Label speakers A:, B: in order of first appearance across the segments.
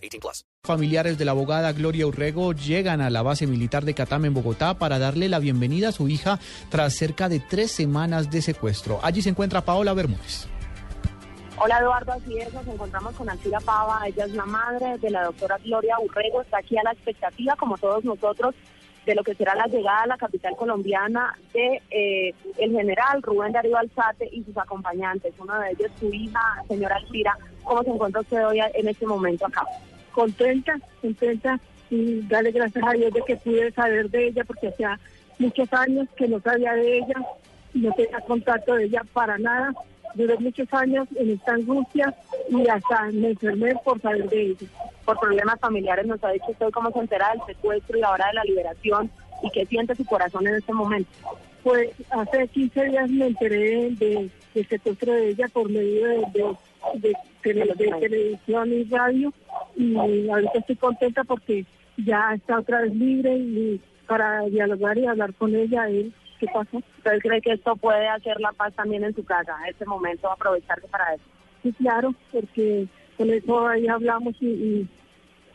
A: 18 plus.
B: Familiares de la abogada Gloria Urrego llegan a la base militar de Catam en Bogotá para darle la bienvenida a su hija tras cerca de tres semanas de secuestro. Allí se encuentra Paola Bermúdez.
C: Hola Eduardo, así es, nos encontramos con Alcira Pava, ella es la madre de la doctora Gloria Urrego, está aquí a la expectativa, como todos nosotros, de lo que será la llegada a la capital colombiana de eh, el general Rubén Darío Alzate y sus acompañantes, uno de ellos su hija, señora Alcira. ¿Cómo se encuentra usted hoy en este momento acá?
D: Contenta, contenta y darle gracias a Dios de que pude saber de ella porque hacía muchos años que no sabía de ella, no tenía contacto de ella para nada. Duré muchos años en esta angustia y hasta me enfermé por saber de ella
C: por problemas familiares nos ha dicho usted cómo se entera del secuestro y ahora de la liberación y qué siente su corazón en este momento.
D: Pues hace 15 días me enteré de, del secuestro de ella por medio de, de, televisión y radio y ahorita estoy contenta porque ya está otra vez libre y para dialogar y hablar con ella. Él, ¿Qué pasa?
C: ¿Usted cree que esto puede hacer la paz también en su casa, en este momento, aprovecharse para eso?
D: Sí, claro, porque con eso ahí hablamos y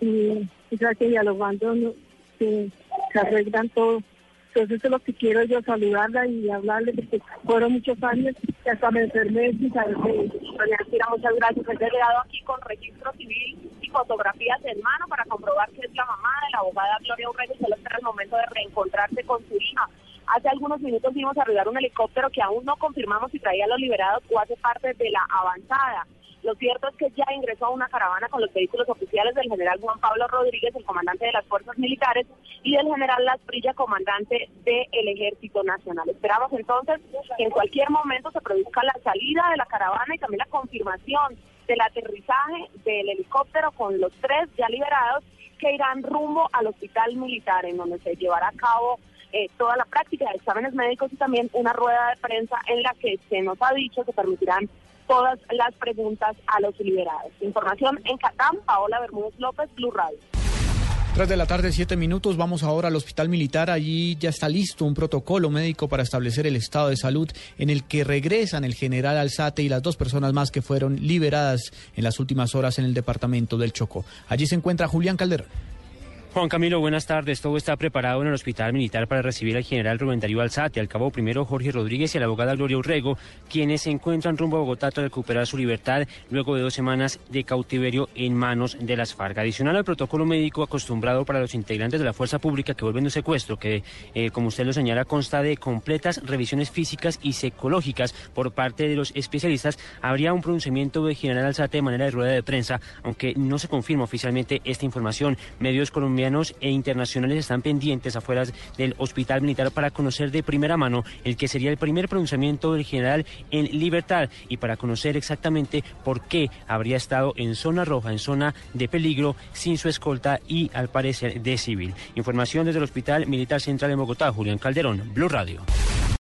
D: y, y que dialogando se, se arreglan todo. Entonces eso es lo que quiero yo, saludarla y hablarle, porque fueron muchos años que hasta me enfermé sin saber
C: muchas gracias. He llegado aquí con registro civil y fotografías en mano para comprobar que es la mamá de la abogada Gloria Urrego y solo espera el momento de reencontrarse con su hija. Hace algunos minutos vimos arribar un helicóptero que aún no confirmamos si traía a los liberados o hace parte de la avanzada. Lo cierto es que ya ingresó a una caravana con los vehículos oficiales del general Juan Pablo Rodríguez, el comandante de las fuerzas militares, y del general Las Prilla, comandante del Ejército Nacional. Esperamos entonces que en cualquier momento se produzca la salida de la caravana y también la confirmación del aterrizaje del helicóptero con los tres ya liberados que irán rumbo al hospital militar en donde se llevará a cabo eh, toda la práctica de exámenes médicos y también una rueda de prensa en la que se nos ha dicho que permitirán todas las preguntas a los liberados. Información en Catán, Paola Bermúdez López, Blue Radio.
B: Tres de la tarde, siete minutos. Vamos ahora al hospital militar. Allí ya está listo un protocolo médico para establecer el estado de salud en el que regresan el general Alzate y las dos personas más que fueron liberadas en las últimas horas en el departamento del Chocó. Allí se encuentra Julián Calderón.
E: Juan Camilo, buenas tardes. Todo está preparado en el Hospital Militar para recibir al general Rubén Darío Alzate, al cabo primero Jorge Rodríguez y a la abogada Gloria Urrego, quienes se encuentran rumbo a Bogotá tras recuperar su libertad luego de dos semanas de cautiverio en manos de las FARC. Adicional al protocolo médico acostumbrado para los integrantes de la fuerza pública que vuelven de secuestro, que, eh, como usted lo señala, consta de completas revisiones físicas y psicológicas por parte de los especialistas, habría un pronunciamiento del general Alzate de manera de rueda de prensa, aunque no se confirma oficialmente esta información. Medios colombianos e internacionales están pendientes afuera del hospital militar para conocer de primera mano el que sería el primer pronunciamiento del general en libertad y para conocer exactamente por qué habría estado en zona roja, en zona de peligro, sin su escolta y al parecer de civil. Información desde el Hospital Militar Central de Bogotá, Julián Calderón, Blue Radio.